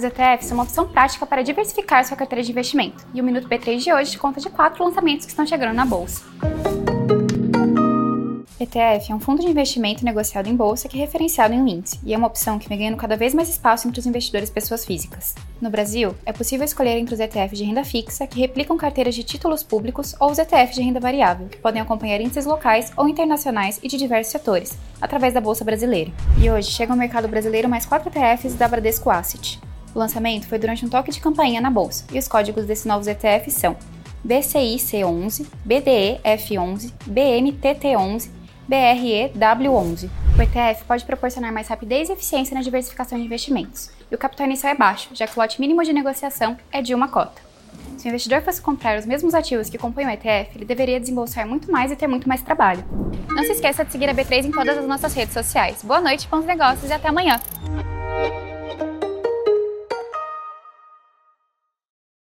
Os ETFs são uma opção prática para diversificar sua carteira de investimento, e o Minuto B3 de hoje conta de quatro lançamentos que estão chegando na bolsa. ETF é um fundo de investimento negociado em bolsa que é referenciado em um índice e é uma opção que vem ganhando cada vez mais espaço entre os investidores pessoas físicas. No Brasil, é possível escolher entre os ETFs de renda fixa, que replicam carteiras de títulos públicos, ou os ETFs de renda variável, que podem acompanhar índices locais ou internacionais e de diversos setores, através da Bolsa Brasileira. E hoje chega ao mercado brasileiro mais quatro ETFs da Bradesco Asset. O lançamento foi durante um toque de campainha na bolsa, e os códigos desses novos ETFs são BCIC11, BDEF11, BMTT11 BREW11. O ETF pode proporcionar mais rapidez e eficiência na diversificação de investimentos, e o capital inicial é baixo, já que o lote mínimo de negociação é de uma cota. Se o investidor fosse comprar os mesmos ativos que compõem o ETF, ele deveria desembolsar muito mais e ter muito mais trabalho. Não se esqueça de seguir a B3 em todas as nossas redes sociais. Boa noite, bons negócios e até amanhã!